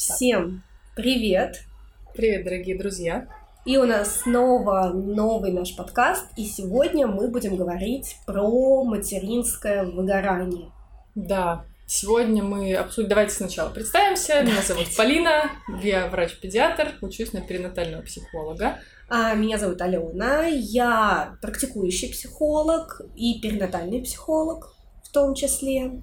Всем привет! Привет, дорогие друзья! И у нас снова новый наш подкаст, и сегодня мы будем говорить про материнское выгорание. Да, сегодня мы обсудим... Давайте сначала представимся. Меня зовут Полина, я врач-педиатр, учусь на перинатального психолога. А меня зовут Алена, я практикующий психолог и перинатальный психолог в том числе.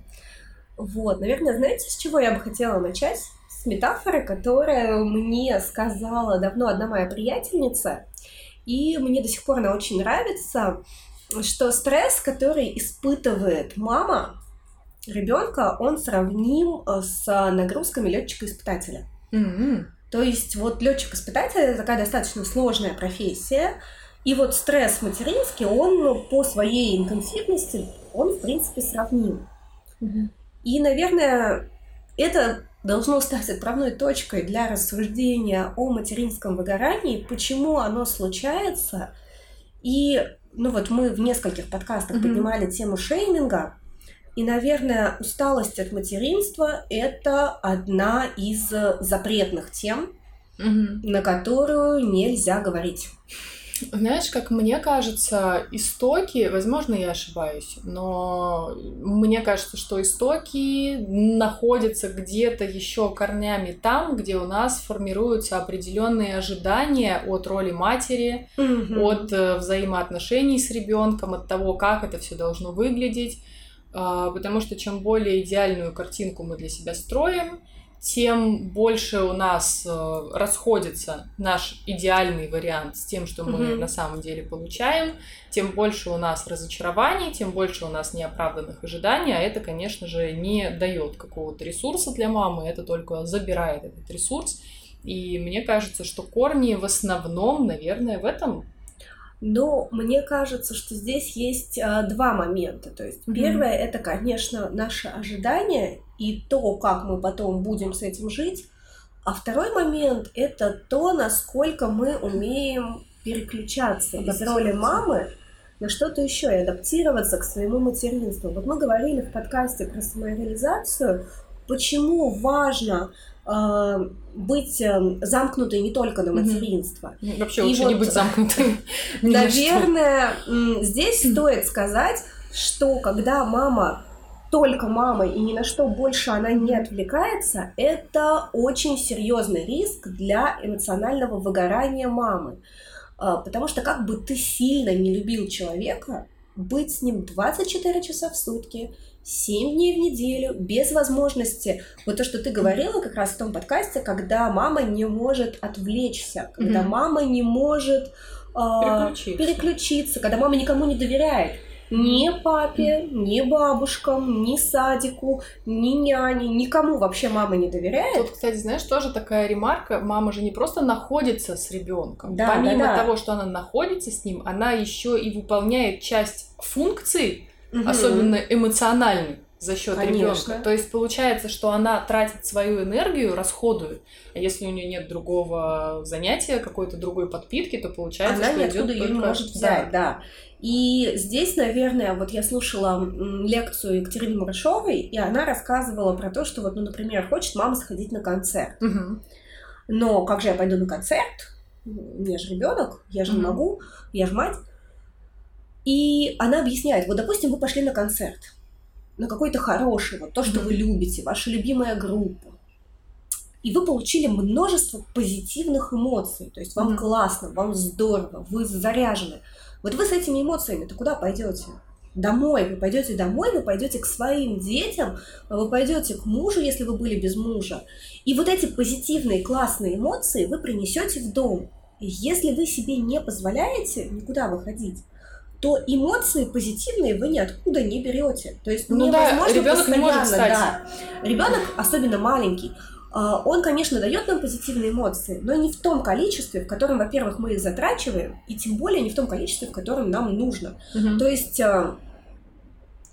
Вот, наверное, знаете, с чего я бы хотела начать? С метафоры, которая мне сказала давно одна моя приятельница, и мне до сих пор она очень нравится, что стресс, который испытывает мама ребенка, он сравним э, с нагрузками летчика-испытателя. Mm-hmm. То есть вот летчик-испытатель это такая достаточно сложная профессия, и вот стресс материнский, он по своей интенсивности, он в принципе сравним. Mm-hmm. И, наверное, это должно стать отправной точкой для рассуждения о материнском выгорании, почему оно случается. И, ну вот мы в нескольких подкастах mm-hmm. поднимали тему шейминга, и, наверное, усталость от материнства – это одна из запретных тем, mm-hmm. на которую нельзя говорить. Знаешь, как мне кажется, истоки, возможно, я ошибаюсь, но мне кажется, что истоки находятся где-то еще корнями там, где у нас формируются определенные ожидания от роли матери, mm-hmm. от э, взаимоотношений с ребенком, от того, как это все должно выглядеть. А, потому что чем более идеальную картинку мы для себя строим, тем больше у нас э, расходится наш идеальный вариант с тем, что мы Мгм. на самом деле получаем, тем больше у нас разочарований, тем больше у нас неоправданных ожиданий, а это, конечно же, не дает какого-то ресурса для мамы, это только забирает этот ресурс. И мне кажется, что корни в основном, наверное, в этом. Но мне кажется, что здесь есть а, два момента. То есть Мгм. первое это, конечно, наше ожидание и то, как мы потом будем с этим жить. А второй момент это то, насколько мы умеем переключаться из роли мамы на что-то еще и адаптироваться к своему материнству. Вот мы говорили в подкасте про самореализацию, почему важно а, быть э, замкнутой не только на материнство. Ну, Вообще И лучше не вот, быть замкнутым. ни на что. Наверное, здесь стоит сказать, что когда мама только мама и ни на что больше она не отвлекается, это очень серьезный риск для эмоционального выгорания мамы. А, Потому что как бы ты сильно не любил человека, быть с ним 24 часа в сутки, 7 дней в неделю, без возможности, вот то, что ты говорила как раз в том подкасте, когда мама не может отвлечься, когда мама не может а, Переключиться. переключиться, когда мама никому не доверяет. Ни папе, ни бабушкам, ни садику, ни няне, никому вообще мама не доверяет. Тут, кстати, знаешь, тоже такая ремарка. Мама же не просто находится с ребенком. Да, Помимо да, да. того, что она находится с ним, она еще и выполняет часть функций, Мгм. особенно эмоциональных, за счет Конечно. ребенка. То есть получается, что она тратит свою энергию, расходует. А если у нее нет другого занятия, какой-то другой подпитки, то получается, она что ниоткуда идет ее не может взять, да. И здесь, наверное, вот я слушала лекцию Екатерины Мурашовой, и она рассказывала про то, что вот, ну, например, хочет мама сходить на концерт. Мгм. Но как же я пойду на концерт? У меня же ребенок, я же не Мгм. могу, я же мать. И она объясняет, вот, допустим, вы пошли на концерт, на какой-то хороший, вот то, что вы любите, ваша любимая группа. И вы получили множество позитивных эмоций. То есть вам Мгм. классно, вам здорово, вы заряжены. Вот вы с этими эмоциями-то куда пойдете? Домой. Вы пойдете домой, вы пойдете к своим детям, вы пойдете к мужу, если вы были без мужа. И вот эти позитивные, классные эмоции вы принесете в дом. И если вы себе не позволяете никуда выходить, то эмоции позитивные вы ниоткуда не берете. То есть Ну да, невозможно не может постоянно, стать. да. Ребенок, особенно маленький, а, он, конечно, дает нам позитивные эмоции, но не в том количестве, в котором, во-первых, мы их затрачиваем, и тем более не в том количестве, в котором нам нужно. Мгм. То есть, а,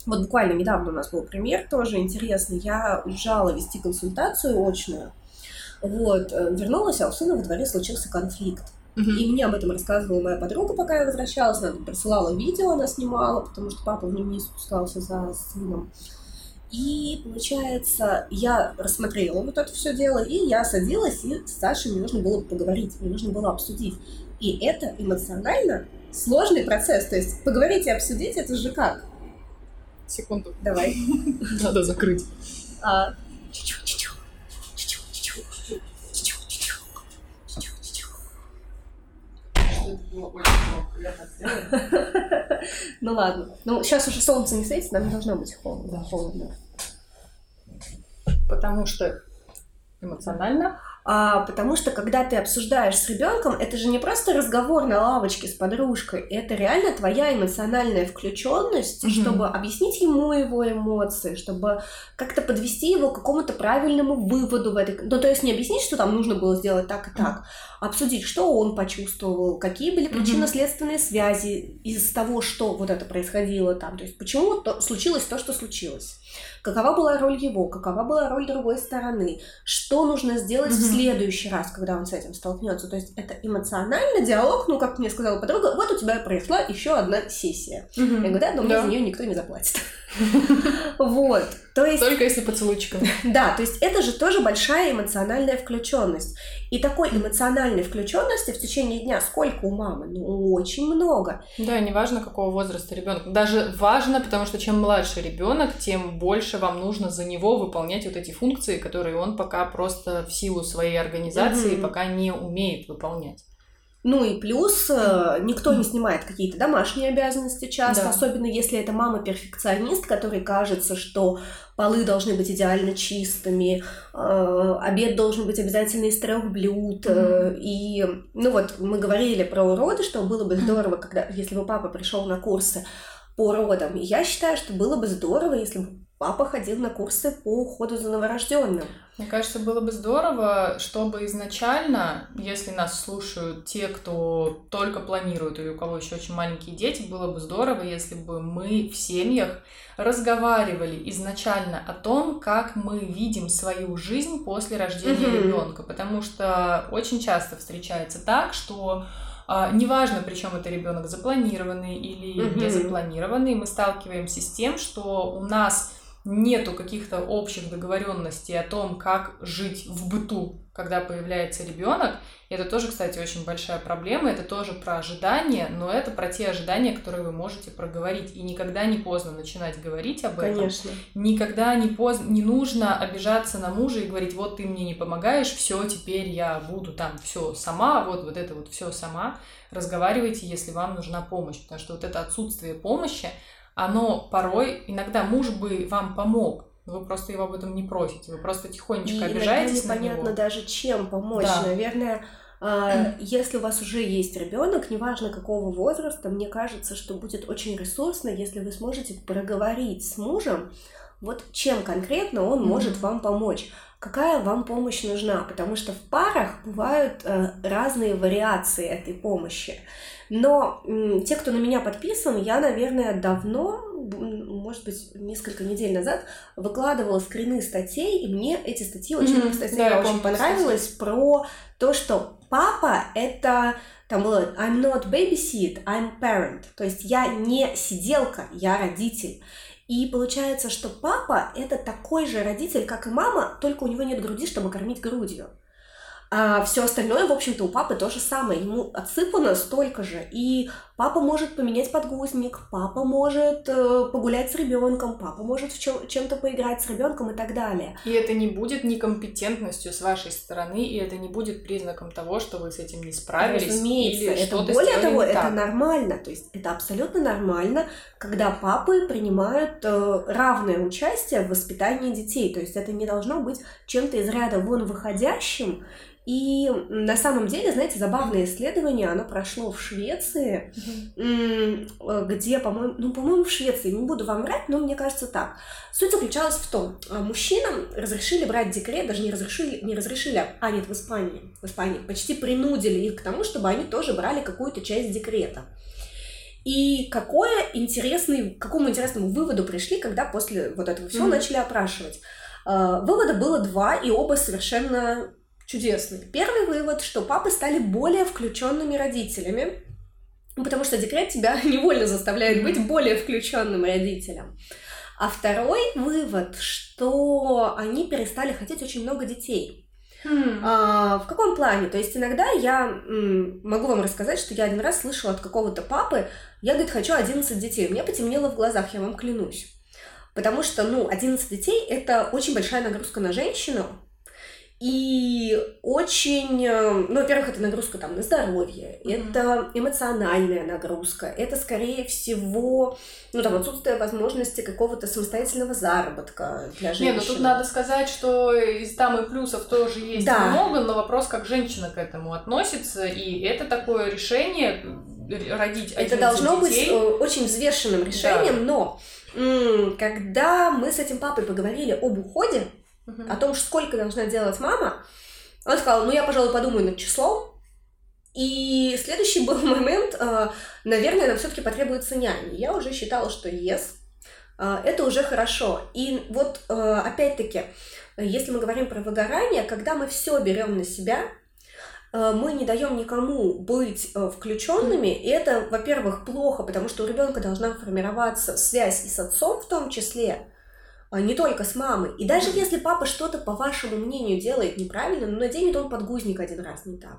вот буквально недавно у нас был пример тоже интересный. Я уезжала вести консультацию очную, вот, э, вернулась, а у сына во дворе случился конфликт. Мгм. И мне об этом рассказывала моя подруга, пока я возвращалась. Она присылала видео, она снимала, потому что папа в нем не спускался за сыном. И, получается, я рассмотрела вот это все дело, и я садилась, и с Сашей мне нужно было поговорить, мне нужно было обсудить. И это эмоционально сложный процесс. То есть поговорить и обсудить, это же как? Секунду. Давай. Надо закрыть. Ну ладно. Ну, сейчас уже солнце не светит, нам не должно быть холодно. холодно. Потому что эмоционально а, потому что когда ты обсуждаешь с ребенком, это же не просто разговор на лавочке с подружкой, это реально твоя эмоциональная включенность, mm-hmm. чтобы объяснить ему его эмоции, чтобы как-то подвести его к какому-то правильному выводу в этой. Ну, то есть не объяснить, что там нужно было сделать так и так, mm-hmm. обсудить, что он почувствовал, какие были причинно-следственные связи из того, что вот это происходило там, то есть почему то, случилось то, что случилось какова была роль его, какова была роль другой стороны, что нужно сделать mm-hmm. Следующий раз, когда он с этим столкнется. То есть это эмоциональный диалог, ну, как мне сказала подруга, вот у тебя прошла еще одна сессия. Я говорю, да, но мне за нее никто не заплатит. Вот. То есть... Только если поцелуйчиком. Да, то есть это же тоже большая эмоциональная включенность. И такой эмоциональной включенности в течение дня сколько у мамы? Ну, очень много. Да, неважно, какого возраста ребенок. Даже важно, потому что чем младше ребенок, тем больше вам нужно за него выполнять вот эти функции, которые он пока просто в силу своей организации mm-hmm. пока не умеет выполнять. Ну и плюс э, никто не снимает какие-то домашние обязанности часто, да. особенно если это мама-перфекционист, которой кажется, что полы должны быть идеально чистыми, э, обед должен быть обязательно из трех блюд. Mm-hmm. И, ну вот, мы говорили про уроды, что было бы здорово, когда, если бы папа пришел на курсы по родам. Я считаю, что было бы здорово, если бы папа ходил на курсы по уходу за новорожденным. Мне кажется, было бы здорово, чтобы изначально, если нас слушают те, кто только планирует или у кого еще очень маленькие дети, было бы здорово, если бы мы в семьях разговаривали изначально о том, как мы видим свою жизнь после рождения mm-hmm. ребенка, потому что очень часто встречается так, что а, неважно, причем это ребенок запланированный или mm-hmm. не запланированный, мы сталкиваемся с тем, что у нас нету каких-то общих договоренностей о том, как жить в быту, когда появляется ребенок. Это тоже, кстати, очень большая проблема. Это тоже про ожидания, но это про те ожидания, которые вы можете проговорить. И никогда не поздно начинать говорить об этом. Конечно. Никогда не поздно, не нужно обижаться на мужа и говорить, вот ты мне не помогаешь, все, теперь я буду там все сама, вот вот это вот все сама. Разговаривайте, если вам нужна помощь, потому что вот это отсутствие помощи, оно порой, иногда муж бы вам помог, вы просто его об этом не просите, вы просто тихонечко и обижаетесь на него. непонятно даже чем помочь. Да. Наверное, а, если у вас уже есть ребенок, неважно какого возраста, мне кажется, что будет очень ресурсно, если вы сможете проговорить с мужем, вот чем конкретно он mm-hmm. может вам помочь, какая вам помощь нужна, потому что в парах бывают э, разные вариации этой помощи. Но те, кто на меня подписан, я, наверное, давно, может быть, несколько недель назад выкладывала скрины статей, и мне эти статьи очень, mm-hmm. кстати, да, очень понравилось про то, что папа это там было I'm not babysit, I'm parent. То есть я не сиделка, я родитель. И получается, что папа это такой же родитель, как и мама, только у него нет груди, чтобы кормить грудью. А все остальное, в общем-то, у папы то же самое. Ему отсыпано столько же. И папа может поменять подгузник, папа может э, погулять с ребенком, папа может в чем- чем-то поиграть с ребенком и так далее. И это не будет некомпетентностью с вашей стороны, и это не будет признаком того, что вы с этим не справились. Разумеется, или это более того, это так. нормально. То есть это абсолютно нормально, когда папы принимают э, равное участие в воспитании детей. То есть это не должно быть чем-то из ряда вон выходящим и на самом деле, знаете, забавное исследование, оно прошло в Швеции, mm-hmm. где, по-моему, ну, по-моему, в Швеции, не буду вам врать, но мне кажется так. Суть заключалась в том, а, мужчинам разрешили брать декрет, даже не разрешили, не разрешили, а нет, в Испании, в Испании, почти принудили их к тому, чтобы они тоже брали какую-то часть декрета. И какое интересный, к какому интересному выводу пришли, когда после вот этого всего mm-hmm. начали опрашивать. А, вывода было два, и оба совершенно чудесный. Первый вывод, что папы стали более включенными родителями, потому что декрет тебя невольно заставляет быть более включенным родителем. А второй вывод, что они перестали хотеть очень много детей. Хм. А, в каком плане? То есть иногда я м, могу вам рассказать, что я один раз слышала от какого-то папы, я, говорит, хочу 11 детей. Меня потемнело в глазах, я вам клянусь. Потому что, ну, 11 детей – это очень большая нагрузка на женщину, и очень, э, ну, во-первых, это нагрузка там на здоровье, Мгм. это эмоциональная нагрузка, это, скорее всего, ну, там, отсутствие возможности какого-то самостоятельного заработка для Не, женщины. ну тут надо сказать, что из там и плюсов тоже есть Да. много, но вопрос, как женщина к этому относится, и это такое решение родить Это 11 должно быть детей. э, очень взвешенным решением, но м, когда мы с этим папой поговорили об уходе, Мгм. о том, сколько должна делать мама, он сказал, ну я, пожалуй, подумаю над числом. И следующий был момент, э, наверное, нам все-таки потребуется няня. Я уже считала, что yes, э, это уже хорошо. И вот э, опять-таки, если мы говорим про выгорание, когда мы все берем на себя, мы не даем никому быть включенными, и это, во-первых, плохо, потому что у ребенка должна формироваться связь и с отцом в том числе, не только с мамой. И даже если папа что-то, по вашему мнению, делает неправильно, ну, наденет он подгузник один раз не так.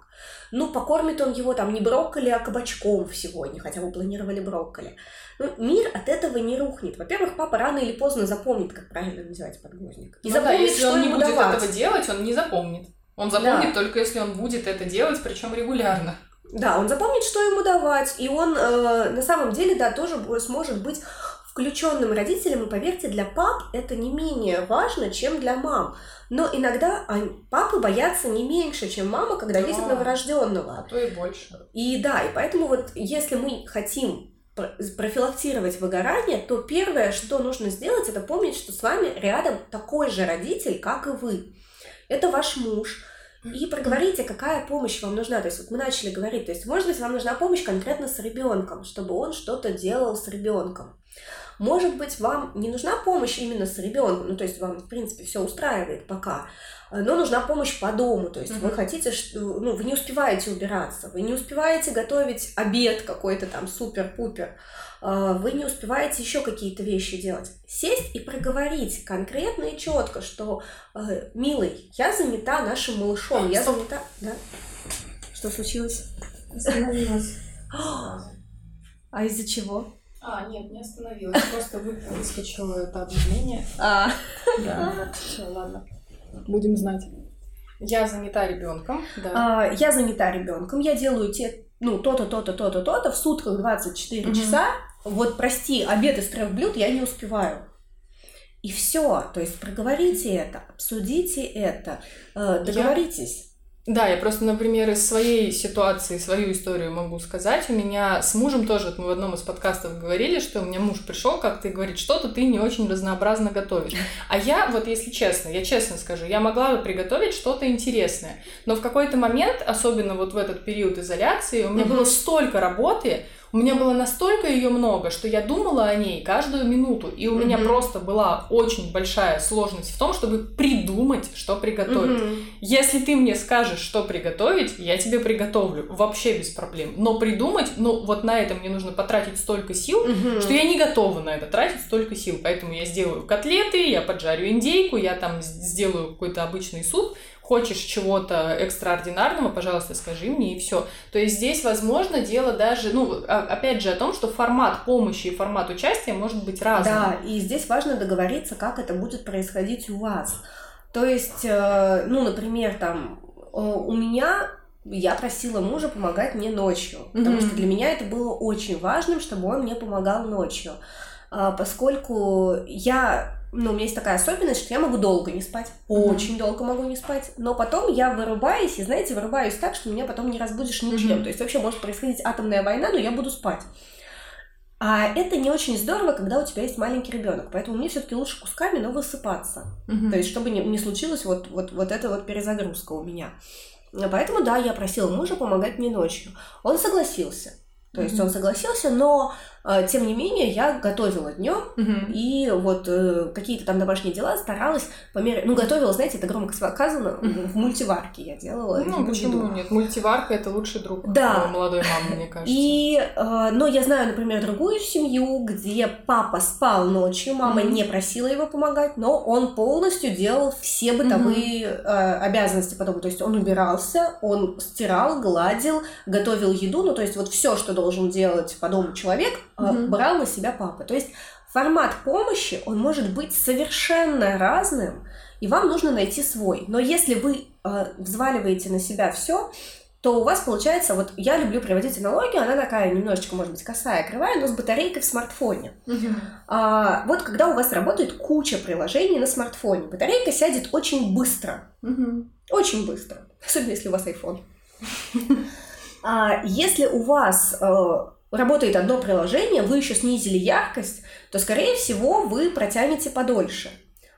Ну, покормит он его там не брокколи, а кабачком сегодня, хотя вы планировали брокколи. Ну, мир от этого не рухнет. Во-первых, папа рано или поздно запомнит, как правильно надевать подгузник. И Ну да, запомнит, если что он не будет давать. этого делать, он не запомнит. Он запомнит только если он будет это делать, причем регулярно. Да, он запомнит, что ему давать, и он э, на самом деле, да, тоже сможет быть включенным родителем, и поверьте, для пап это не менее важно, чем для мам. Но иногда папы боятся не меньше, чем мама, когда Да. видят А новорожденного. то и больше. И да, и поэтому вот если мы хотим про- профилактировать выгорание, то первое, что нужно сделать, это помнить, что с вами рядом такой же родитель, как и вы. Это ваш муж. И проговорите, какая помощь вам нужна. То есть вот мы начали говорить, то есть может быть вам нужна помощь конкретно с ребенком, чтобы он что-то делал с ребенком. Может быть, вам не нужна помощь именно с ребенком, ну то есть вам, в принципе, все устраивает пока, э, но нужна помощь по дому. То есть вы Мгм. хотите, что, ну, вы не успеваете убираться, вы не успеваете готовить обед какой-то там супер-пупер, э, вы не успеваете еще какие-то вещи делать. Сесть и проговорить конкретно и четко, что, э, милый, я занята нашим малышом, я Стоп. занята... Да? Что случилось? Остановилась. А из-за чего? А, нет, не остановилась. Просто вы- выскочило это объявление. А, Да. Все, ладно. Будем знать. Я занята ребенком, да. а, я занята ребенком, я делаю те, ну, то-то, то-то, то-то, то-то, в сутках 24 Мгм. часа, вот, прости, обед из трех блюд я не успеваю. И все, то есть проговорите это, обсудите это, э, договоритесь. Да, я просто, например, из своей ситуации, свою историю могу сказать. У меня с мужем тоже, вот мы в одном из подкастов говорили, что у меня муж пришел как-то и говорит, что-то ты не очень разнообразно готовишь. А я, вот если честно, я честно скажу, я могла бы приготовить что-то интересное. Но в какой-то момент, особенно вот в этот период изоляции, у меня Мгм. было столько работы, у меня было настолько ее много, что я думала о ней каждую минуту. И у меня Мгм. просто была очень большая сложность в том, чтобы придумать, что приготовить. Мгм. Если ты мне скажешь, что приготовить, я тебе приготовлю. Вообще без проблем. Но придумать, ну вот на это мне нужно потратить столько сил, Мгм. что я не готова на это тратить столько сил. Поэтому я сделаю котлеты, я поджарю индейку, я там сделаю какой-то обычный суп. Хочешь чего-то экстраординарного, пожалуйста, скажи мне, и все. То есть здесь, возможно, дело даже, ну, а- опять же, о том, что формат помощи и формат участия может быть разным. Да, и здесь важно договориться, как это будет происходить у вас. То есть, э, ну, например, там, э, у меня я просила мужа помогать мне ночью, потому Мгм. что для меня это было очень важным, чтобы он мне помогал ночью, А, поскольку я, ну, у меня есть такая особенность, что я могу долго не спать, очень долго могу не спать, но потом я вырубаюсь, и, знаете, вырубаюсь так, что меня потом не разбудишь ничем, Мгм. то есть вообще может происходить атомная война, но я буду спать. А это не очень здорово, когда у тебя есть маленький ребенок. Поэтому мне все-таки лучше кусками, но высыпаться. Мгм. То есть, чтобы не, не случилась вот, вот, вот эта вот перезагрузка у меня. Поэтому, да, я просила мужа помогать мне ночью. Он согласился. То есть он согласился, но э, тем не менее я готовила днем Мгм. и вот э, какие-то там домашние дела старалась по мере, ну готовила, знаете, это громко сказано, в мультиварке я делала. Ну, еду. почему нет? Мультиварка это лучший друг Да. молодой мамы, мне кажется. И, э, но я знаю, например, другую семью, где папа спал ночью, мама Мгм. не просила его помогать, но он полностью делал все бытовые э, обязанности по дому. То есть он убирался, он стирал, гладил, готовил еду, ну то есть вот все, что должен делать по дому человек, Мгм. брал на себя папа. То есть формат помощи, он может быть совершенно разным, и вам нужно найти свой. Но если вы э, взваливаете на себя все, то у вас получается, вот я люблю приводить аналогию, она такая немножечко, может быть, косая, кривая, но с батарейкой в смартфоне. Мгм. А, вот когда у вас работает куча приложений на смартфоне, батарейка сядет очень быстро. Мгм. Очень быстро. Особенно если у вас iPhone. А если у вас э, работает одно приложение, вы еще снизили яркость, то, скорее всего, вы протянете подольше.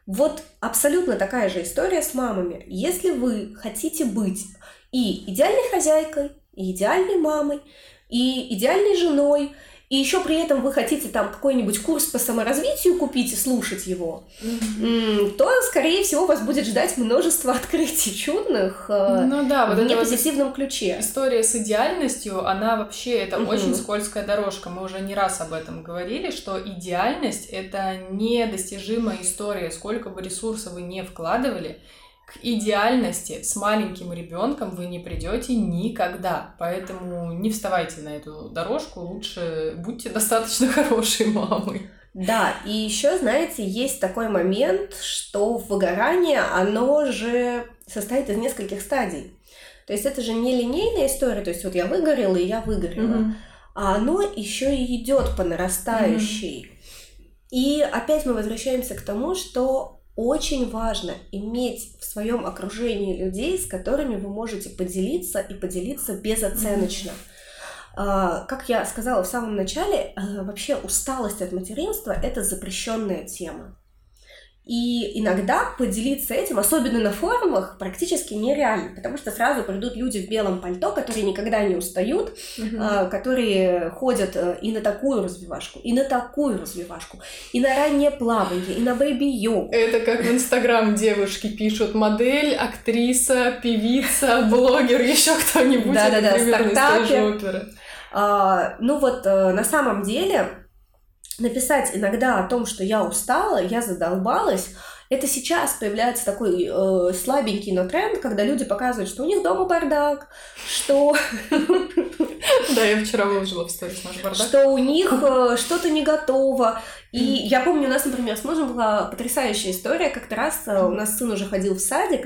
Вот абсолютно такая же история с мамами. Если вы хотите быть и идеальной хозяйкой, и идеальной мамой, и идеальной женой, и еще при этом вы хотите там какой-нибудь курс по саморазвитию купить и слушать его, м, то, скорее всего, вас будет ждать множество открытий чудных э, Ну да, вот в эта вот непозитивном ключе. история с идеальностью, она вообще, это Мгм. очень скользкая дорожка. Мы уже не раз об этом говорили, что идеальность — это недостижимая история. Сколько бы ресурсов вы не вкладывали, к идеальности с маленьким ребенком вы не придете никогда. Поэтому не вставайте на эту дорожку, лучше будьте достаточно хорошей мамой. Да, и еще, знаете, есть такой момент, что выгорание, оно же состоит из нескольких стадий. То есть это же не линейная история, то есть вот я выгорела, и я выгорела. а оно еще и идет по нарастающей. И опять мы возвращаемся к тому, что очень важно иметь в своем окружении людей, с которыми вы можете поделиться и поделиться безоценочно. А, Как я сказала в самом начале, э, вообще усталость от материнства – это запрещенная тема. И иногда поделиться этим, особенно на форумах, практически нереально, потому что сразу придут люди в белом пальто, которые никогда не устают, а, которые ходят э, и на такую развивашку, и на такую развивашку, и на раннее плавание, и на бэйби-йогу. Это как в Инстаграм девушки пишут модель, актриса, певица, блогер, еще кто-нибудь. Да-да-да, стартапер. А, ну вот э, на самом деле написать иногда о том, что я устала, я задолбалась, это сейчас появляется такой э, слабенький, но тренд, когда люди показывают, что у них дома бардак, что, Да, я вчера выложила в сторис наш бардак. что у них э, что-то не готово. И я помню, у нас, например, с мужем была потрясающая история. Как-то раз э, у нас сын уже ходил в садик.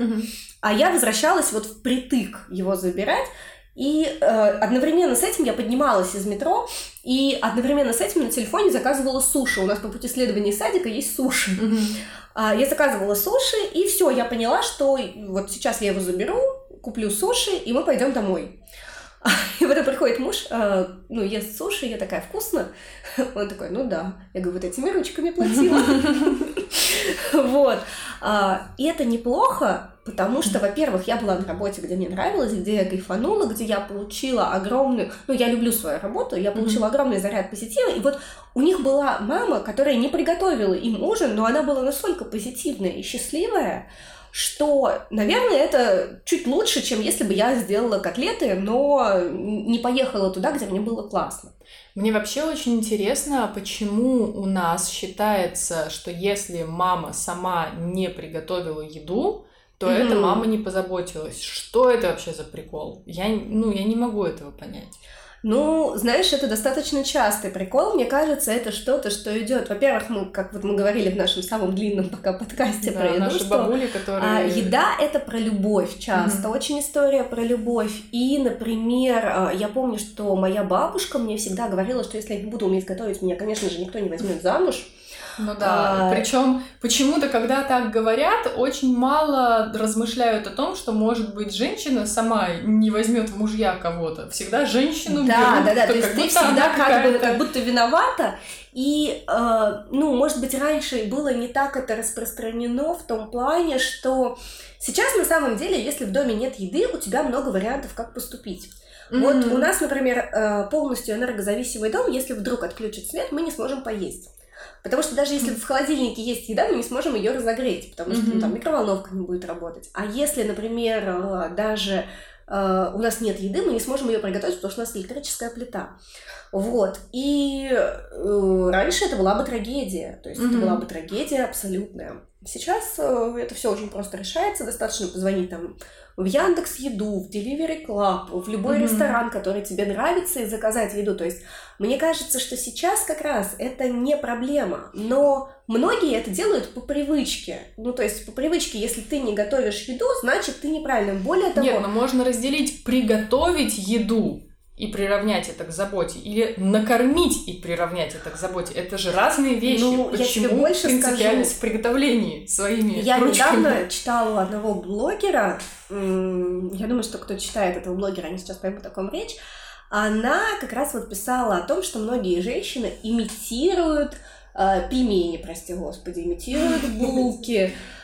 А я возвращалась вот впритык его забирать. И э, одновременно с этим я поднималась из метро, и одновременно с этим на телефоне заказывала суши. У нас по пути следования садика есть суши. Мгм. А, я заказывала суши, и все, я поняла, что вот сейчас я его заберу, куплю суши, и мы пойдем домой. И потом приходит муж, э, ну, ест суши, я такая, вкусно? Он такой, ну да. Я говорю, вот этими ручками платила. Вот. А, И это неплохо, потому что, во-первых, я была на работе, где мне нравилось, где я кайфанула, где я получила огромную... Ну, я люблю свою работу, я получила огромный заряд позитива. И вот у них была мама, которая не приготовила им ужин, но она была настолько позитивная и счастливая, что, наверное, это чуть лучше, чем если бы я сделала котлеты, но не поехала туда, где мне было классно. Мне вообще очень интересно, почему у нас считается, что если мама сама не приготовила еду, то Мгм. эта мама не позаботилась. Что это вообще за прикол? Я, ну, я не могу этого понять. Ну, знаешь, это достаточно частый прикол. Мне кажется, это что-то, что идет. Во-первых, мы, как вот мы говорили в нашем самом длинном пока подкасте Да, про еду, наши что бабули, которые... а, еда это про любовь часто, Мгм. очень история про любовь. И, например, а, я помню, что моя бабушка мне всегда говорила, что если я не буду уметь готовить, меня, конечно же, никто не возьмет замуж. Ну да, а... причем почему-то, когда так говорят, очень мало размышляют о том, что, может быть, женщина сама не возьмет в мужья кого-то. Всегда женщину Да, берут, да, да, то есть ты всегда как бы как будто виновата, и, э, ну, может быть, раньше было не так это распространено в том плане, что сейчас на самом деле, если в доме нет еды, у тебя много вариантов, как поступить. Mm-hmm. Вот у нас, например, э, полностью энергозависимый дом, если вдруг отключат свет, мы не сможем поесть. Потому что даже если в холодильнике есть еда, мы не сможем ее разогреть, потому что ну, там микроволновка не будет работать. А если, например, э, даже э, у нас нет еды, мы не сможем ее приготовить, потому что у нас электрическая плита. Вот. И э, раньше это была бы трагедия. То есть mm-hmm. это была бы трагедия абсолютная. Сейчас э, это все очень просто решается. Достаточно позвонить там в Яндекс Еду, в Delivery Club, в любой mm-hmm. ресторан, который тебе нравится, и заказать еду. То есть мне кажется, что сейчас как раз это не проблема, но многие это делают по привычке. Ну, то есть по привычке, если ты не готовишь еду, значит ты неправильно. Более того... Нет, но можно разделить приготовить еду и приравнять это к заботе, или накормить и приравнять это к заботе. Это же разные вещи. Ну, Почему я тебе больше принципиальность скажу. в приготовлении своими Я ручками? недавно читала у одного блогера, я думаю, что кто читает этого блогера, они сейчас поймут, о ком речь, она как раз вот писала о том, что многие женщины имитируют э, пельмени, прости господи, имитируют булки,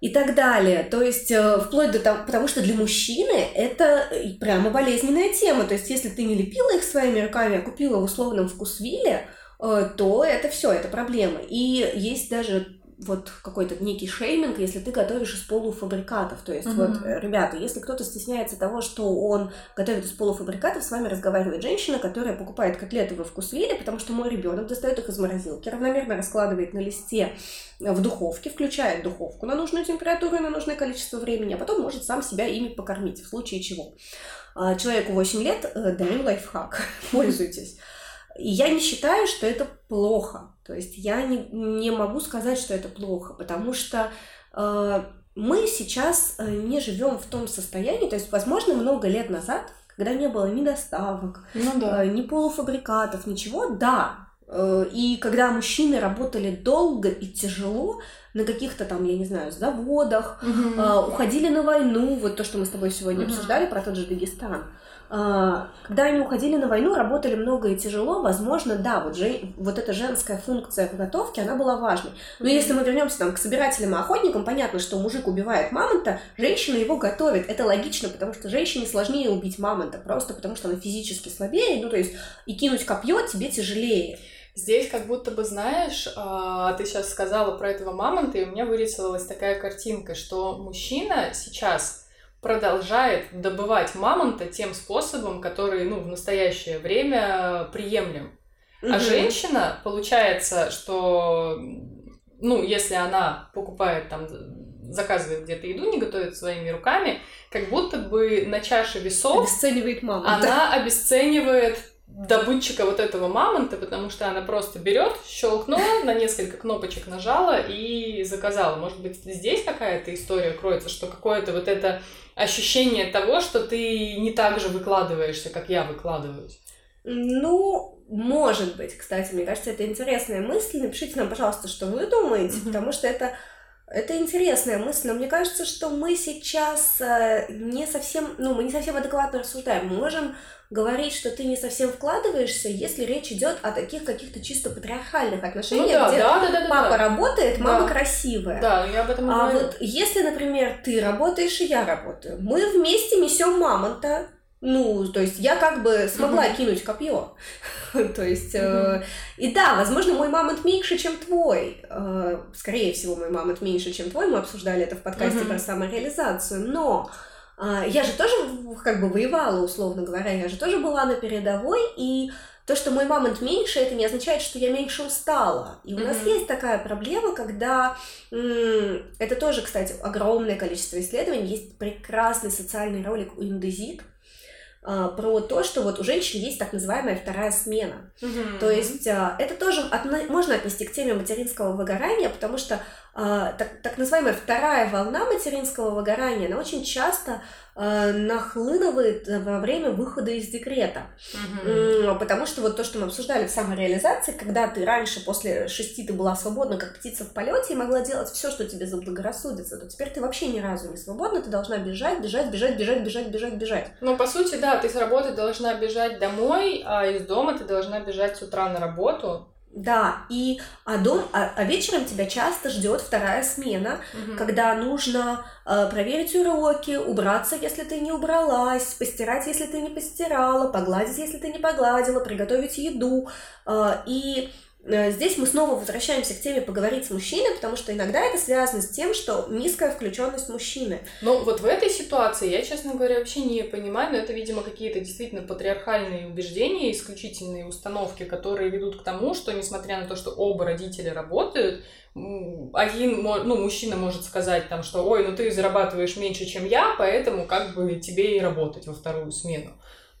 и так далее. То есть э, вплоть до того, потому что для мужчины это прямо болезненная тема. То есть если ты не лепила их своими руками, а купила в условном вкусвиле, э, то это все, это проблема. И есть даже вот какой-то некий шейминг, если ты готовишь из полуфабрикатов. То есть, mm-hmm. вот, э, ребята, если кто-то стесняется того, что он готовит из полуфабрикатов, с вами разговаривает женщина, которая покупает котлеты во вкусвиле, потому что мой ребенок достает их из морозилки, равномерно раскладывает на листе в духовке, включает духовку на нужную температуру и на нужное количество времени, а потом может сам себя ими покормить, в случае чего. А, человеку 8 лет э, дарю лайфхак, пользуйтесь. И я не считаю, что это плохо. То есть я не, не могу сказать, что это плохо, потому что э, мы сейчас э, не живем в том состоянии, то есть, возможно, много лет назад, когда не было ни доставок, ну, да. э, ни полуфабрикатов, ничего, да. Э, и когда мужчины работали долго и тяжело на каких-то там, я не знаю, заводах, угу. э, уходили на войну, вот то, что мы с тобой сегодня угу. обсуждали про тот же Дагестан. А, когда они уходили на войну, работали много и тяжело, возможно, да, вот, же, вот эта женская функция в готовке, она была важной. Но если мы вернемся там к собирателям и охотникам, понятно, что мужик убивает мамонта, женщина его готовит. Это логично, потому что женщине сложнее убить мамонта, просто потому что она физически слабее, ну то есть и кинуть копье тебе тяжелее. Здесь как будто бы, знаешь, а, ты сейчас сказала про этого мамонта, и у меня вырисовалась такая картинка, что мужчина сейчас продолжает добывать мамонта тем способом, который ну, в настоящее время приемлем. А женщина, получается, что, ну, если она покупает там, заказывает где-то еду, не готовит своими руками, как будто бы на чаше весов... Обесценивает мамонта. Она обесценивает добытчика вот этого мамонта, потому что она просто берет, щелкнула, на несколько кнопочек нажала и заказала. Может быть, здесь какая-то история кроется, что какое-то вот это ощущение того, что ты не так же выкладываешься, как я выкладываюсь. Ну, может быть, кстати, мне кажется, это интересная мысль. Напишите нам, пожалуйста, что вы думаете, mm-hmm. потому что это это интересная мысль, но мне кажется, что мы сейчас э, не совсем, ну, мы не совсем адекватно рассуждаем. Мы можем говорить, что ты не совсем вкладываешься, если речь идет о таких каких-то чисто патриархальных отношениях, ну, да, где да, да, да, папа да. работает, мама да. красивая. Да, я об этом А говорю. вот если, например, ты работаешь и я работаю, мы вместе несем мамонта, ну, то есть я как бы смогла uh-huh. кинуть копье. то есть, uh-huh. э, и да, возможно, мой мамонт меньше, чем твой. Э, скорее всего, мой мамонт меньше, чем твой. Мы обсуждали это в подкасте uh-huh. про самореализацию. Но э, я же тоже как бы воевала, условно говоря. Я же тоже была на передовой. И то, что мой мамонт меньше, это не означает, что я меньше устала. И у mm-hmm. нас есть такая проблема, когда это тоже, кстати, огромное количество исследований. Есть прекрасный социальный ролик у Индезит про то, что вот у женщин есть так называемая вторая смена. Mm-hmm. То есть а, это тоже отно- можно отнести к теме материнского выгорания, потому что а, так, так называемая вторая волна материнского выгорания, она очень часто э, нахлынывает во время выхода из декрета. Угу. Потому что вот то, что мы обсуждали в самореализации, когда ты раньше, после шести, ты была свободна, как птица в полете, и могла делать все, что тебе заблагорассудится, то теперь ты вообще ни разу не свободна, ты должна бежать, бежать, бежать, бежать, бежать, бежать, бежать. Ну, по сути, да, ты с работы должна бежать домой, а из дома ты должна бежать с утра на работу, да, и а, дом, а, а вечером тебя часто ждет вторая смена, угу. когда нужно э, проверить уроки, убраться, если ты не убралась, постирать, если ты не постирала, погладить, если ты не погладила, приготовить еду. Э, и здесь мы снова возвращаемся к теме поговорить с мужчиной, потому что иногда это связано с тем, что низкая включенность мужчины. Ну, вот в этой ситуации я, честно говоря, вообще не понимаю, но это, видимо, какие-то действительно патриархальные убеждения, исключительные установки, которые ведут к тому, что, несмотря на то, что оба родителя работают, один, ну, мужчина может сказать там, что, ой, ну ты зарабатываешь меньше, чем я, поэтому как бы тебе и работать во вторую смену.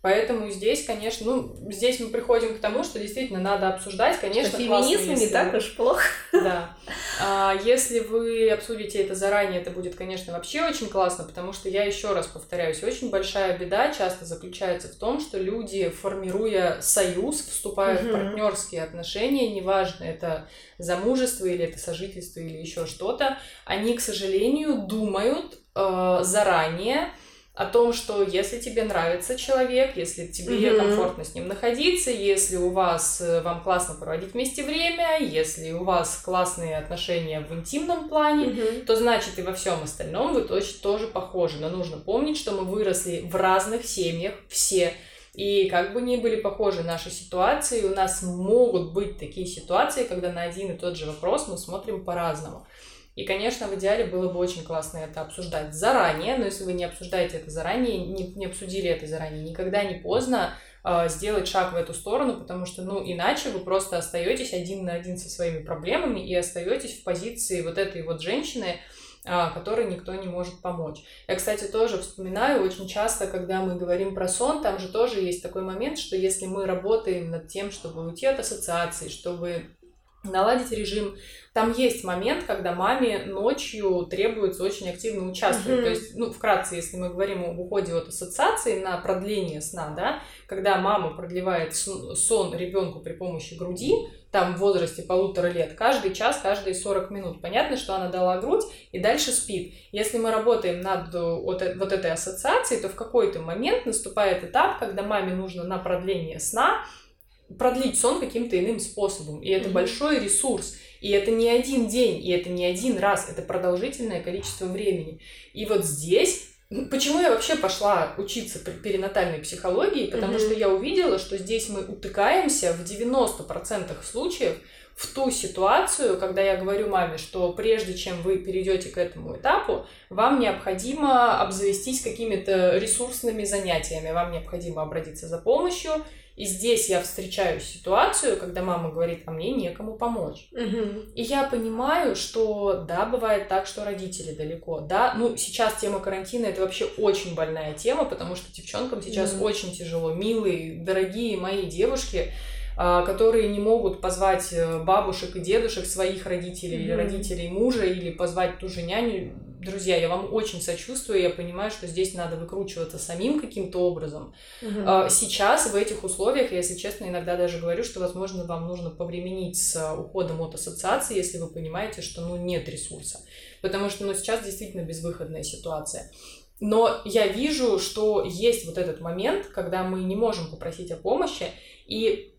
Поэтому здесь, конечно, ну, здесь мы приходим к тому, что действительно надо обсуждать, конечно, что феминизм классно, не так уж плохо. Да. А если вы обсудите это заранее, это будет, конечно, вообще очень классно, потому что я еще раз повторяюсь, очень большая беда часто заключается в том, что люди, формируя союз, вступая угу. в партнерские отношения, неважно, это замужество или это сожительство или еще что-то, они, к сожалению, думают э, заранее, о том, что если тебе нравится человек, если тебе mm-hmm. комфортно с ним находиться, если у вас э, вам классно проводить вместе время, если у вас классные отношения в интимном плане, mm-hmm. то значит и во всем остальном вы точно тоже похожи. Но нужно помнить, что мы выросли в разных семьях все. И как бы ни были похожи наши ситуации, у нас могут быть такие ситуации, когда на один и тот же вопрос мы смотрим по-разному. И, конечно, в идеале было бы очень классно это обсуждать заранее, но если вы не обсуждаете это заранее, не, не обсудили это заранее, никогда не поздно э, сделать шаг в эту сторону, потому что, ну, иначе вы просто остаетесь один на один со своими проблемами и остаетесь в позиции вот этой вот женщины, а, которой никто не может помочь. Я, кстати, тоже вспоминаю очень часто, когда мы говорим про сон, там же тоже есть такой момент, что если мы работаем над тем, чтобы уйти от ассоциации, чтобы наладить режим. Там есть момент, когда маме ночью требуется очень активно участвовать. Mm-hmm. То есть, ну, вкратце, если мы говорим об уходе от ассоциации на продление сна, да, когда мама продлевает сон ребенку при помощи груди, там в возрасте полутора лет, каждый час, каждые 40 минут. Понятно, что она дала грудь и дальше спит. Если мы работаем над вот, вот этой ассоциацией, то в какой-то момент наступает этап, когда маме нужно на продление сна продлить сон каким-то иным способом. И это mm-hmm. большой ресурс. И это не один день, и это не один раз, это продолжительное количество времени. И вот здесь Почему я вообще пошла учиться перинатальной психологии? Потому mm-hmm. что я увидела, что здесь мы утыкаемся в 90% случаев в ту ситуацию, когда я говорю маме, что прежде чем вы перейдете к этому этапу, вам необходимо обзавестись какими-то ресурсными занятиями, вам необходимо обратиться за помощью, и здесь я встречаю ситуацию, когда мама говорит, а мне некому помочь. Угу. И я понимаю, что да, бывает так, что родители далеко. Да, ну сейчас тема карантина это вообще очень больная тема, потому что девчонкам сейчас угу. очень тяжело. Милые, дорогие мои девушки, а, которые не могут позвать э, бабушек и дедушек своих родителей mm-hmm. или родителей мужа или позвать ту же няню. Друзья, я вам очень сочувствую, я понимаю, что здесь надо выкручиваться самим каким-то образом. Mm-hmm. Сейчас в этих условиях, я, если честно, иногда даже говорю, что, возможно, вам нужно повременить с уходом от ассоциации, если вы понимаете, что ну, нет ресурса. Потому что ну, сейчас действительно безвыходная ситуация. Но я вижу, что есть вот этот момент, когда мы не можем попросить о помощи, и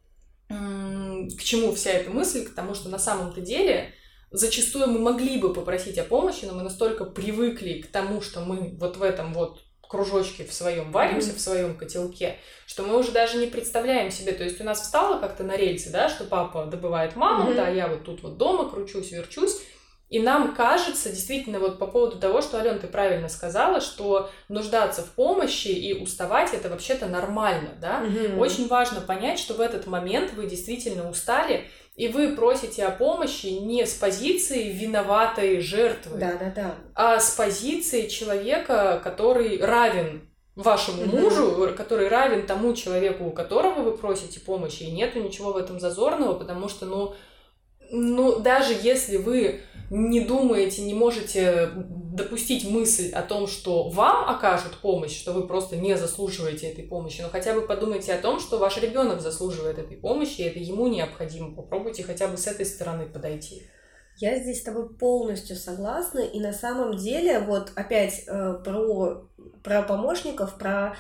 к чему вся эта мысль? К тому, что на самом-то деле зачастую мы могли бы попросить о помощи, но мы настолько привыкли к тому, что мы вот в этом вот кружочке в своем варимся, mm-hmm. в своем котелке, что мы уже даже не представляем себе, то есть у нас встало как-то на рельсы, да, что папа добывает маму, mm-hmm. да, я вот тут вот дома кручусь, верчусь, и нам кажется, действительно, вот по поводу того, что, Ален, ты правильно сказала, что нуждаться в помощи и уставать это вообще-то нормально, да? Угу. Очень важно понять, что в этот момент вы действительно устали, и вы просите о помощи не с позиции виноватой жертвы, да, да, да. а с позиции человека, который равен вашему мужу, который равен тому человеку, у которого вы просите помощи, и нету ничего в этом зазорного, потому что, ну, Ну, даже если вы не думаете, не можете допустить мысль о том, что вам окажут помощь, что вы просто не заслуживаете этой помощи, но хотя бы подумайте о том, что ваш ребенок заслуживает этой помощи, и это ему необходимо. Попробуйте хотя бы с этой стороны подойти. Я здесь с тобой полностью согласна, и на самом деле, вот опять э, про, про помощников, про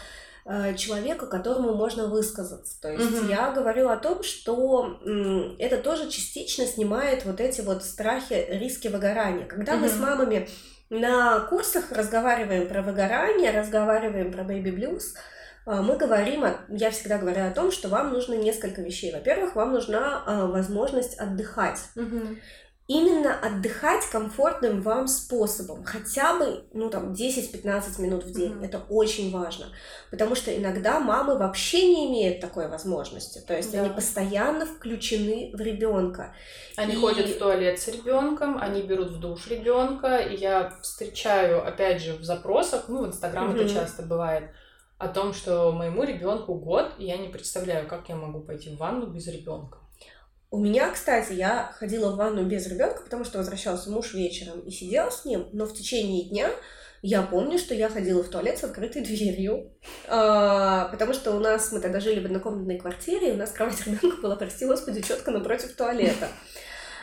человека, которому можно высказаться. То есть угу. я говорю о том, что это тоже частично снимает вот эти вот страхи, риски выгорания. Когда угу. мы с мамами на курсах разговариваем про выгорание, разговариваем про baby blues, э, мы говорим, я всегда говорю о том, что вам нужно несколько вещей. Во-первых, вам нужна э, возможность отдыхать. Угу именно отдыхать комфортным вам способом, хотя бы, ну, там, 10-15 минут в день. Mm-hmm. Это очень важно, потому что иногда мамы вообще не имеют такой возможности, то есть да. они постоянно включены в ребенка. Они и... ходят в туалет с ребенком, они берут в душ ребенка, и я встречаю, опять же, в запросах, ну, в Инстаграм mm-hmm. это часто бывает, о том, что моему ребенку год, и я не представляю, как я могу пойти в ванну без ребенка. У меня, кстати, я ходила в ванну без ребенка, потому что возвращался муж вечером и сидела с ним, но в течение дня я помню, что я ходила в туалет с открытой дверью, а, потому что у нас, мы тогда жили в однокомнатной квартире, и у нас кровать ребенка была, прости господи, четко напротив туалета.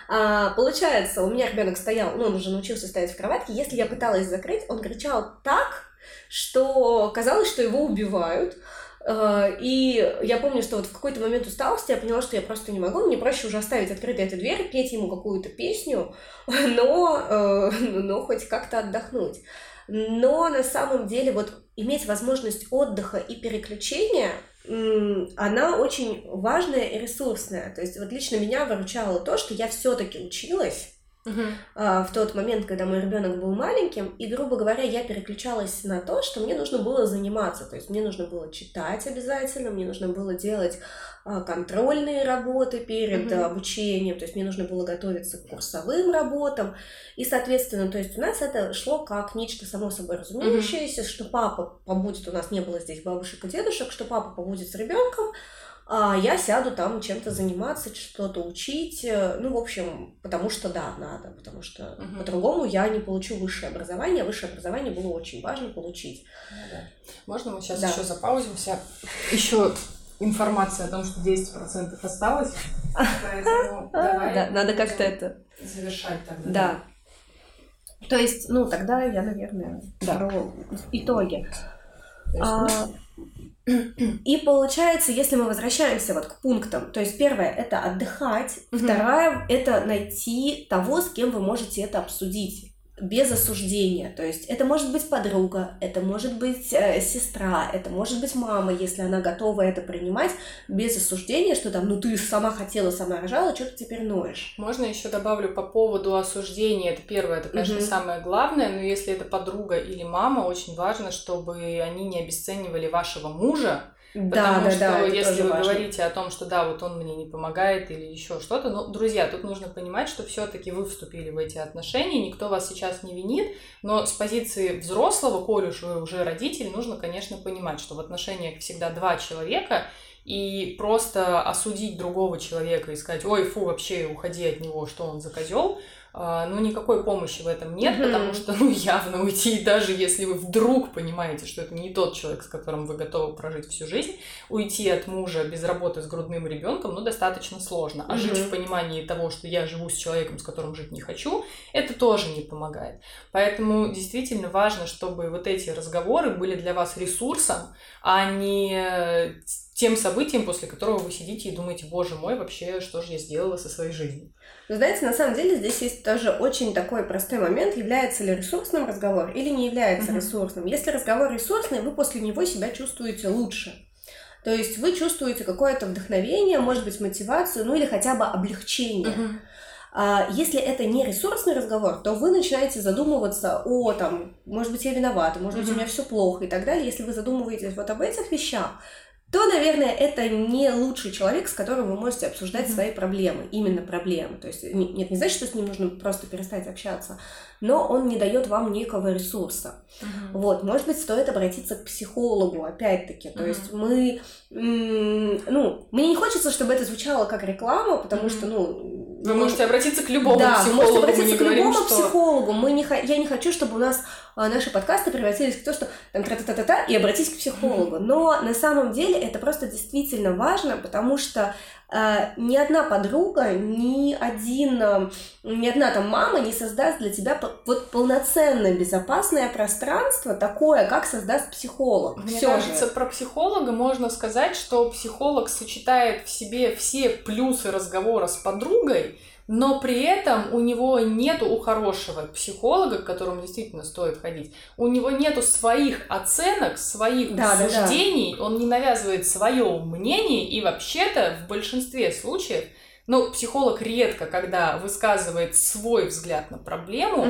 А, получается, у меня ребенок стоял, ну, он уже научился стоять в кроватке, если я пыталась закрыть, он кричал так, что казалось, что его убивают. Э, и я помню, что вот в какой-то момент усталости я поняла, что я просто не могу, мне проще уже оставить открытой эту дверь, петь ему какую-то песню, но, э, но хоть как-то отдохнуть. Но на самом деле вот иметь возможность отдыха и переключения, она очень важная и ресурсная. То есть вот лично меня выручало то, что я все-таки училась, Uh-huh. в тот момент, когда мой ребенок был маленьким, и, грубо говоря, я переключалась на то, что мне нужно было заниматься. То есть мне нужно было читать обязательно, мне нужно было делать а, контрольные работы перед uh-huh. обучением, то есть мне нужно было готовиться к курсовым работам. И, соответственно, то есть у нас это шло как нечто само собой разумеющееся, uh-huh. что папа побудет, у нас не было здесь бабушек и дедушек, что папа побудет с ребенком, а я сяду там чем-то заниматься, что-то учить, э, ну, в общем, потому что да, надо, потому что угу. по-другому я не получу высшее образование, высшее образование было очень важно получить. Ну, да. Можно мы сейчас да. еще запаузимся? Еще информация о том, что 10% осталось, поэтому давай. Да, надо как-то это... Завершать тогда. Да. То есть, ну, тогда я, наверное, да. про итоги. А, и получается, если мы возвращаемся вот к пунктам, то есть первое это отдыхать, угу. второе это найти того, с кем вы можете это обсудить без осуждения. То есть это может быть подруга, это может быть э, сестра, это может быть мама, если она готова это принимать без осуждения, что там, ну ты сама хотела, сама рожала, что ты теперь ноешь. Можно еще добавлю по поводу осуждения. Это первое, это, конечно, угу. самое главное, но если это подруга или мама, очень важно, чтобы они не обесценивали вашего мужа, Потому да, что да, если вы важно. говорите о том, что да, вот он мне не помогает или еще что-то, ну, друзья, тут нужно понимать, что все-таки вы вступили в эти отношения, никто вас сейчас не винит, но с позиции взрослого, коль уж вы уже родитель, нужно, конечно, понимать, что в отношениях всегда два человека, и просто осудить другого человека и сказать, ой, фу, вообще уходи от него, что он за козел, ну, никакой помощи в этом нет, mm-hmm. потому что, ну, явно уйти, даже если вы вдруг понимаете, что это не тот человек, с которым вы готовы прожить всю жизнь, уйти от мужа без работы с грудным ребенком, ну, достаточно сложно. А mm-hmm. жить в понимании того, что я живу с человеком, с которым жить не хочу, это тоже не помогает. Поэтому действительно важно, чтобы вот эти разговоры были для вас ресурсом, а не тем событием, после которого вы сидите и думаете, боже мой, вообще, что же я сделала со своей жизнью. Но знаете, на самом деле здесь есть тоже очень такой простой момент, является ли ресурсным разговор или не является mm-hmm. ресурсным. Если разговор ресурсный, вы после него себя чувствуете лучше. То есть вы чувствуете какое-то вдохновение, может быть, мотивацию, ну или хотя бы облегчение. Mm-hmm. Если это не ресурсный разговор, то вы начинаете задумываться о, там, может быть, я виновата, может быть, mm-hmm. у меня все плохо и так далее. Если вы задумываетесь вот об этих вещах, то, наверное, это не лучший человек, с которым вы можете обсуждать mm-hmm. свои проблемы, именно проблемы. То есть, нет, не значит, что с ним нужно просто перестать общаться, но он не дает вам некого ресурса. Мгм. Вот, может быть, стоит обратиться к психологу, опять-таки. То Мгм. есть мы, ну, мне не хочется, чтобы это звучало как реклама, потому Мгм. что, ну... Вы можете обратиться к любому да, вы психологу, можете мы обратиться к говорим, любому что... психологу. Мы не, я не хочу, чтобы у нас а, наши подкасты превратились в то, что там тра-та-та-та и обратись к психологу. Но на самом деле это просто действительно важно, потому что ни одна подруга, ни один, ни одна там мама не создаст для тебя вот полноценное безопасное пространство такое, как создаст психолог. Мне Всё кажется, же. про психолога можно сказать, что психолог сочетает в себе все плюсы разговора с подругой, но при этом у него нету у хорошего психолога, к которому действительно стоит ходить, у него нету своих оценок, своих Да, да, да. суждений, он не навязывает свое мнение, и вообще-то в большинстве случаев, ну, психолог редко, когда высказывает свой взгляд на проблему,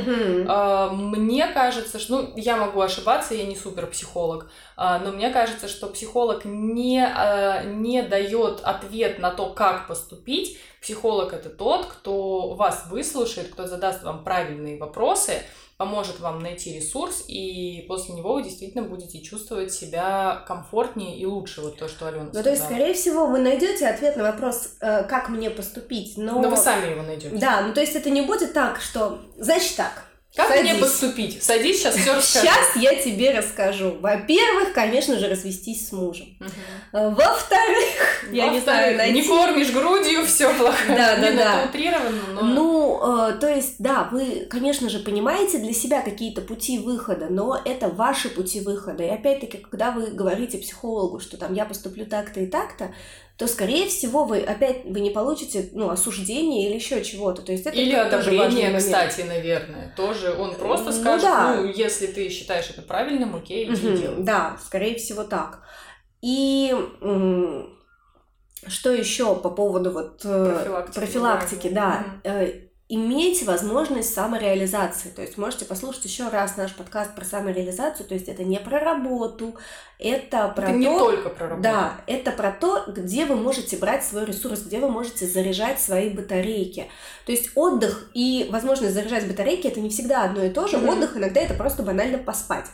а, Мне кажется, что, ну, я могу ошибаться, я не супер психолог, а, но мне кажется, что психолог не, а, не дает ответ на то, как поступить. Психолог это тот, кто вас выслушает, кто задаст вам правильные вопросы, поможет вам найти ресурс, и после него вы действительно будете чувствовать себя комфортнее и лучше, вот то, что Алена Ну, то есть, сказала. скорее всего, вы найдете ответ на вопрос, э, как мне поступить, но... Но вы сами его найдете. Да, ну то есть это не будет так, что... Значит так, Как мне садись. поступить? Садись, сейчас все расскажу. Сейчас я тебе расскажу. Во-первых, конечно же, развестись с мужем. А, Во-вторых, я не знаю, найти... не кормишь грудью, все плохо. Да, да, да. это утрированно, но... Ну, э, то есть, да, вы, конечно же, понимаете для себя какие-то пути выхода, но это ваши пути выхода. И опять-таки, когда вы говорите психологу, что там я поступлю так-то и так-то, то, скорее всего, вы опять вы не получите ну, осуждение или еще чего-то. То есть это Или одобрение, кстати, наверное. Тоже он просто Ну скажет, да. ну, если ты считаешь это правильным, окей, иди делай. Да, скорее всего так. И что еще по поводу вот э, Профилактики, профилактики, да, Мгм. э, иметь возможность самореализации. То есть можете послушать еще раз наш подкаст про самореализацию. То есть это не про работу, это про Это то, не только про работу. да, это про то, где вы можете брать свой ресурс, где вы можете заряжать свои батарейки. То есть отдых и возможность заряжать батарейки это не всегда одно и то же. Мгм. Отдых иногда это просто банально поспать.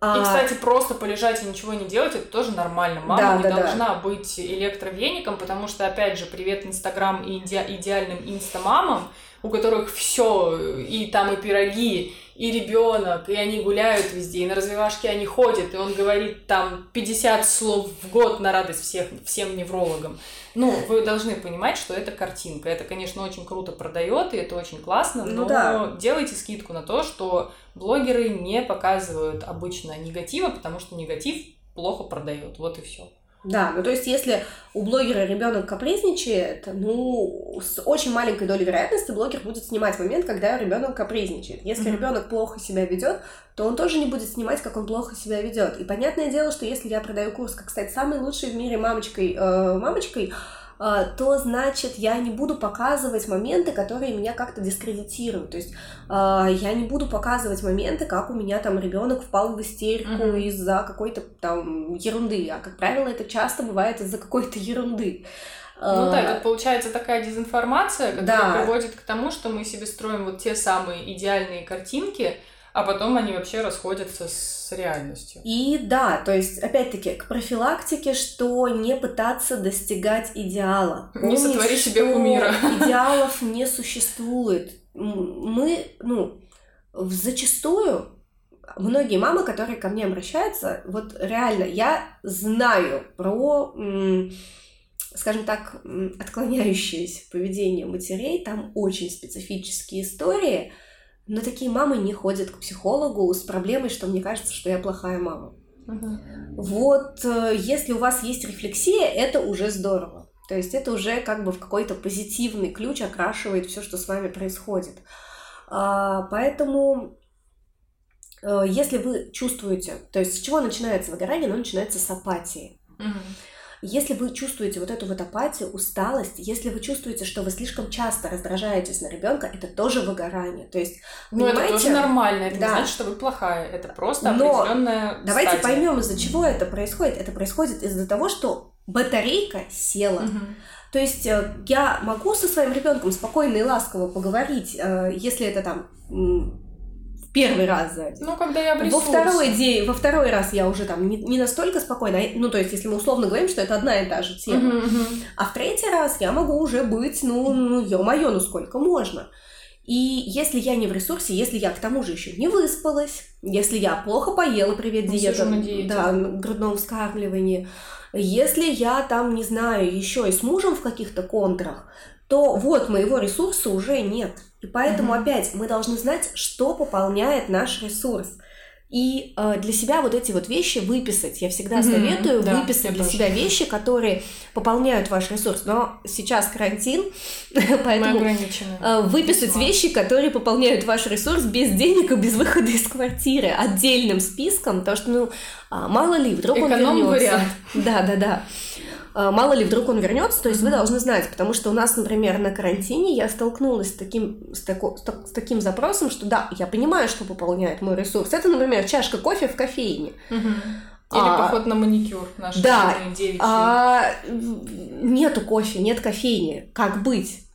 И, А, кстати, просто полежать и ничего не делать, это тоже нормально. Мама Да, не да, да. должна быть электровеником, потому что, опять же, привет Инстаграм и иде- идеальным инстамамам, у которых все, и там и пироги, и ребенок, и они гуляют везде, и на развивашке они ходят, и он говорит там 50 слов в год на радость всех, всем неврологам. Ну, вы должны понимать, что это картинка. Это, конечно, очень круто продает, и это очень классно, Ну но да. делайте скидку на то, что блогеры не показывают обычно негатива, потому что негатив плохо продает. Вот и все. Да, ну то есть если у блогера ребенок капризничает, ну с очень маленькой долей вероятности блогер будет снимать момент, когда ребенок капризничает. Если Мгм. ребенок плохо себя ведет, то он тоже не будет снимать, как он плохо себя ведет. И понятное дело, что если я продаю курс, как стать самой лучшей в мире мамочкой, э, мамочкой, то значит я не буду показывать моменты, которые меня как-то дискредитируют. То есть э, я не буду показывать моменты, как у меня там ребенок впал в истерику Мгм. из-за какой-то там ерунды. А как правило, это часто бывает из-за какой-то ерунды. Ну да, тут получается такая дезинформация, которая Да. приводит к тому, что мы себе строим вот те самые идеальные картинки, а потом они вообще расходятся с реальностью. И да, то есть, опять-таки, к профилактике, что не пытаться достигать идеала. Не Помнить, сотвори себе что кумира. Идеалов не существует. Мы, ну, зачастую многие мамы, которые ко мне обращаются, вот реально, я знаю про, скажем так, отклоняющееся поведение матерей, там очень специфические истории, но такие мамы не ходят к психологу с проблемой, что мне кажется, что я плохая мама. Вот, э, если у вас есть рефлексия, это уже здорово. То есть это уже как бы в какой-то позитивный ключ окрашивает все, что с вами происходит. А, Поэтому, э, если вы чувствуете, то есть с чего начинается выгорание, оно начинается с апатии. Мгм. Если вы чувствуете вот эту вот апатию, усталость, если вы чувствуете, что вы слишком часто раздражаетесь на ребенка, это тоже выгорание. То есть, Ну, это понимаете? тоже нормально. Это Да. не значит, что вы плохая. Это просто Но определенная Давайте стадия. поймем, из-за чего это происходит. Это происходит из-за того, что батарейка села. Мгм. То есть э, я могу со своим ребенком спокойно и ласково поговорить, э, если это там первый раз сзади. Ну, когда я в Во второй день, во второй раз я уже там не, не настолько спокойна. Ну, то есть, если мы условно говорим, что это одна и та же тема. Мгм. А в третий раз я могу уже быть, ну, ну ё-моё, ну сколько можно. И если я не в ресурсе, если я к тому же еще не выспалась, если я плохо поела, привет, Ну, диета, да, грудном вскармливании, если я там, не знаю, еще и с мужем в каких-то контрах, то вот моего ресурса уже нет. И поэтому Мгм. опять мы должны знать, что пополняет наш ресурс. И э, для себя вот эти вот вещи выписать. Я всегда Мгм, советую да, выписать для тоже. себя вещи, которые пополняют ваш ресурс. Но сейчас карантин, поэтому э, выписать Весьма. вещи, которые пополняют ваш ресурс без денег и без выхода из квартиры, отдельным списком, потому что, ну, а, мало ли, вдруг он вернется. Да, да, да. А, Мало ли, вдруг он вернется, то есть вы должны знать, потому что у нас, например, на карантине я столкнулась с таким, с, тако- с так- с таким запросом, что да, я понимаю, что пополняет мой ресурс. Это, например, чашка кофе в кофейне. Мгм. Или А, поход на маникюр наш да. А нету кофе, нет кофейни. Как быть?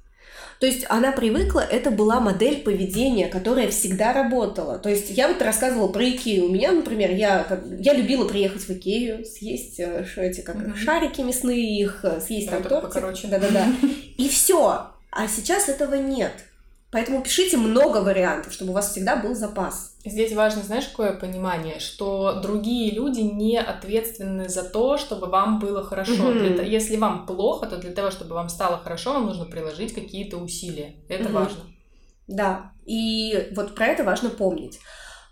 То есть она привыкла, это была модель поведения, которая всегда работала. То есть я вот рассказывала про Икею. У меня, например, я, как- я любила приехать в Икею, съесть э, ш- эти как Мгм. шарики мясные, их э, съесть Да, там только тортик. покороче. Да-да-да. И все. А сейчас этого нет. Поэтому пишите много вариантов, чтобы у вас всегда был запас. Здесь важно, знаешь, какое понимание, что другие люди не ответственны за то, чтобы вам было хорошо. Мгм. Для Если вам плохо, то для того, чтобы вам стало хорошо, вам нужно приложить какие-то усилия. Это Мгм. важно. Да, и вот про это важно помнить.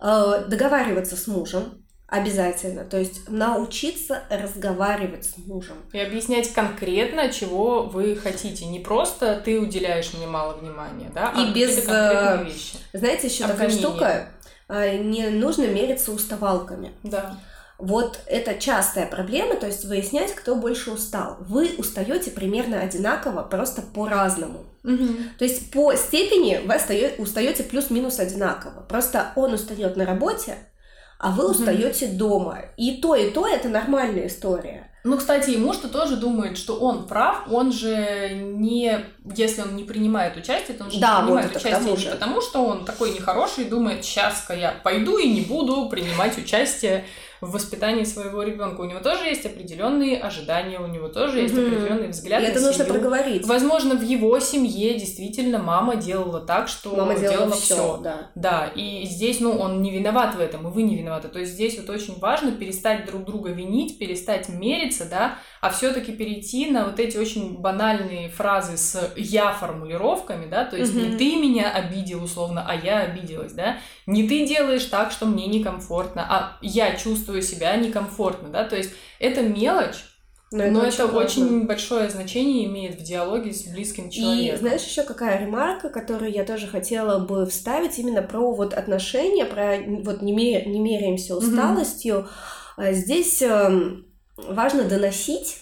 Э, Договариваться с мужем обязательно, то есть научиться разговаривать с мужем. И объяснять конкретно, чего вы хотите. Не просто ты уделяешь мне мало внимания, да, а И без, э, вещи. Знаете, еще такая штука, не нужно мериться уставалками. Да. Вот это частая проблема, то есть выяснять, кто больше устал. Вы устаете примерно одинаково, просто по-разному. То есть по степени вы устаете плюс-минус одинаково. Просто он устает на работе, а вы устаете дома. И то, и то это нормальная история. Ну, кстати, и муж-то тоже думает, что он прав, он же не... Если он не принимает участие, то он же Да, не вот принимает к участие тому не потому, что он такой нехороший и думает, сейчас-ка я пойду и не буду принимать участие в воспитании своего ребенка. У него тоже есть определенные ожидания, у него тоже есть Мгм. определенный взгляд и это нужно семью. проговорить. Возможно, в его семье действительно мама делала так, что Мама делала все, все. да. Да, и здесь, ну, он не виноват в этом, и вы не виноваты. То есть здесь вот очень важно перестать друг друга винить, перестать мериться, да, а все-таки перейти на вот эти очень банальные фразы с я формулировками, да, то есть не Мгм. ты меня обидел условно, а я обиделась, да, не ты делаешь так, что мне некомфортно, а я чувствую себя некомфортно, да, то есть это мелочь, Но но это важно. очень большое значение имеет в диалоге с близким И человеком. знаешь, еще какая ремарка, которую я тоже хотела бы вставить, именно про вот отношения, про вот не, ме- не меряемся усталостью. А Здесь эм, важно доносить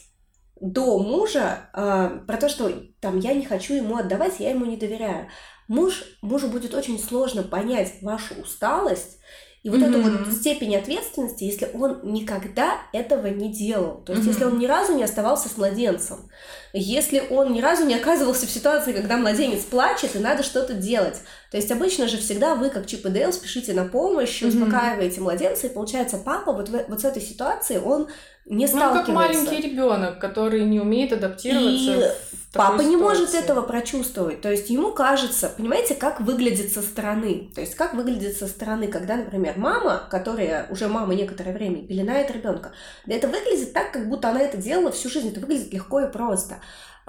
до мужа э, про то, что там я не хочу ему отдавать, я ему не доверяю. Муж, мужу будет очень сложно понять вашу усталость и вот эту Мгм. вот степень ответственности, если он никогда этого не делал. То есть, Мгм. если он ни разу не оставался с младенцем, если он ни разу не оказывался в ситуации, когда младенец плачет, и надо что-то делать. То есть обычно же всегда вы, как Чип и Дейл, спешите на помощь, Мгм. успокаиваете младенца, и получается, папа вот, в- вот с этой ситуацией, он не Ну, сталкивается. как маленький ребенок, который не умеет адаптироваться. И Папа не может этого прочувствовать. То есть ему кажется, понимаете, как выглядит со стороны. То есть как выглядит со стороны, когда, например, мама, которая уже мама некоторое время, пеленает ребенка, это выглядит так, как будто она это делала всю жизнь. Это выглядит легко и просто.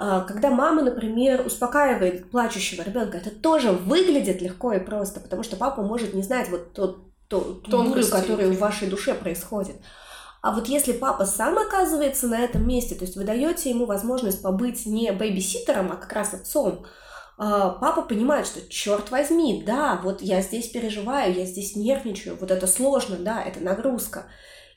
А, Когда мама, например, успокаивает плачущего ребенка, это тоже выглядит легко и просто, потому что папа может не знать вот тот, ту, ту бурю, которая в вашей душе происходит. А вот если папа сам оказывается на этом месте, то есть вы даете ему возможность побыть не бэйбиситером, а как раз отцом, а, папа понимает, что черт возьми, да, вот я здесь переживаю, я здесь нервничаю, вот это сложно, да, это нагрузка.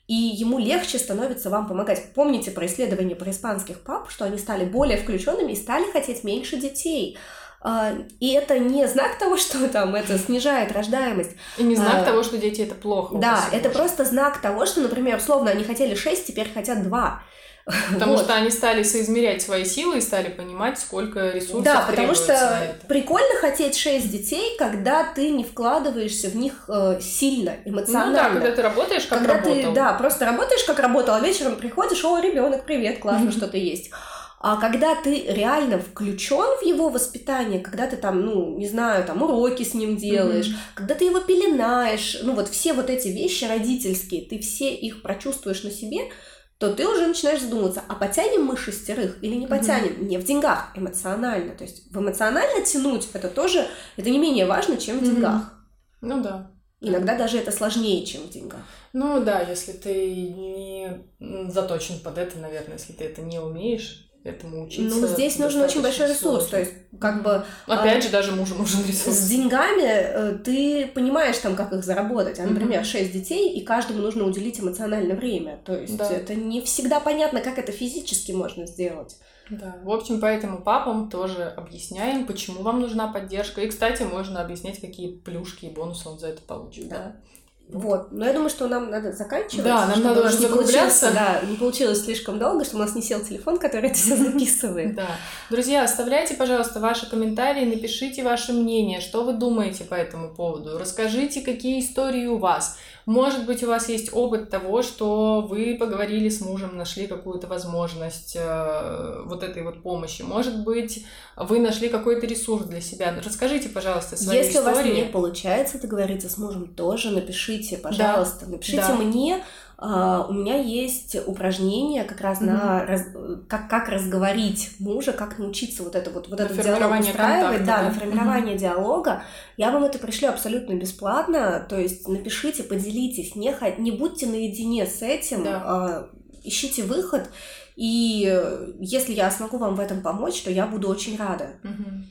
И ему легче становится вам помогать. Помните про исследования про испанских пап, что они стали более включенными и стали хотеть меньше детей. А, и это не знак того, что там это снижает рождаемость. И не знак а, того, что дети это плохо. Да, это просто знак того, что, например, условно, они хотели 6, теперь хотят 2. Потому вот. что они стали соизмерять свои силы и стали понимать, сколько ресурсов Да, потому что прикольно хотеть 6 детей, когда ты не вкладываешься в них э, сильно, эмоционально. Ну да, когда ты работаешь как когда работал. Ты, да, просто работаешь как работал, а вечером приходишь, о, ребенок, привет, классно, что ты есть. А когда ты реально включен в его воспитание, когда ты там, ну, не знаю, там уроки с ним делаешь, mm-hmm. когда ты его пеленаешь, ну вот все вот эти вещи родительские, ты все их прочувствуешь на себе, то ты уже начинаешь задумываться, а потянем мы шестерых или не потянем? Mm-hmm. Не в деньгах, эмоционально. То есть в эмоционально тянуть это тоже, это не менее важно, чем в mm-hmm. деньгах. Ну да. Иногда даже это сложнее, чем в деньгах. Ну да, если ты не заточен под это, наверное, если ты это не умеешь, этому учиться. Ну, здесь нужен очень большой ресурс. Сложно. То есть, как бы... Опять а, же, даже мужу нужен ресурс. С деньгами э, ты понимаешь там, как их заработать. А, например, mm-hmm. 6 детей, и каждому нужно уделить эмоциональное время. То есть, да. это не всегда понятно, как это физически можно сделать. Да, в общем, поэтому папам тоже объясняем, почему вам нужна поддержка. И, кстати, можно объяснять, какие плюшки и бонусы он за это получит. Да. да? Вот. Но я думаю, что нам надо заканчивать. Да, нам надо уже закругляться. Да, не получилось слишком долго, чтобы у нас не сел телефон, который это все записывает. Да. Друзья, оставляйте, пожалуйста, ваши комментарии, напишите ваше мнение, что вы думаете по этому поводу. Расскажите, какие истории у вас. Может быть, у вас есть опыт того, что вы поговорили с мужем, нашли какую-то возможность э, вот этой вот помощи. Может быть, вы нашли какой-то ресурс для себя. Расскажите, пожалуйста, свои Если истории. Если у вас не получается договориться с мужем, тоже напишите, пожалуйста. Да. Напишите да. мне, Uh, у меня есть упражнение как раз mm-hmm. на раз, как, как разговорить мужа, как научиться вот это вот, вот этот диалог устраивать, да, да, на формирование mm-hmm. диалога. Я вам это пришлю абсолютно бесплатно, то есть напишите, поделитесь, не, не будьте наедине с этим, да. uh, ищите выход, и если я смогу вам в этом помочь, то я буду очень рада. Mm-hmm.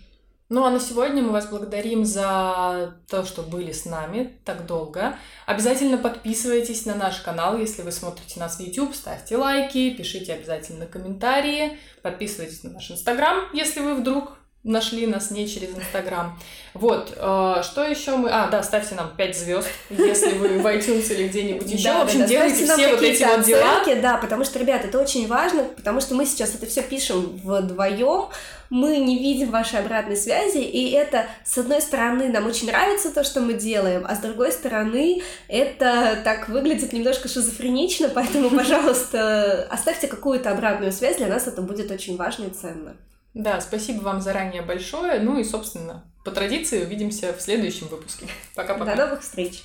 Ну а на сегодня мы вас благодарим за то, что были с нами так долго. Обязательно подписывайтесь на наш канал, если вы смотрите нас в YouTube, ставьте лайки, пишите обязательно комментарии, подписывайтесь на наш Инстаграм, если вы вдруг нашли нас не через Инстаграм. Вот, э, что еще мы... А, да, ставьте нам 5 звезд, если вы в iTunes или где-нибудь еще. Да, в общем, да, делайте все вот эти вот дела. Да, потому что, ребят, это очень важно, потому что мы сейчас это все пишем вдвоем, мы не видим вашей обратной связи, и это, с одной стороны, нам очень нравится то, что мы делаем, а с другой стороны, это так выглядит немножко шизофренично, поэтому, пожалуйста, оставьте какую-то обратную связь, для нас это будет очень важно и ценно. Да, спасибо вам заранее большое. Ну и, собственно, по традиции увидимся в следующем выпуске. Пока-пока. До новых встреч!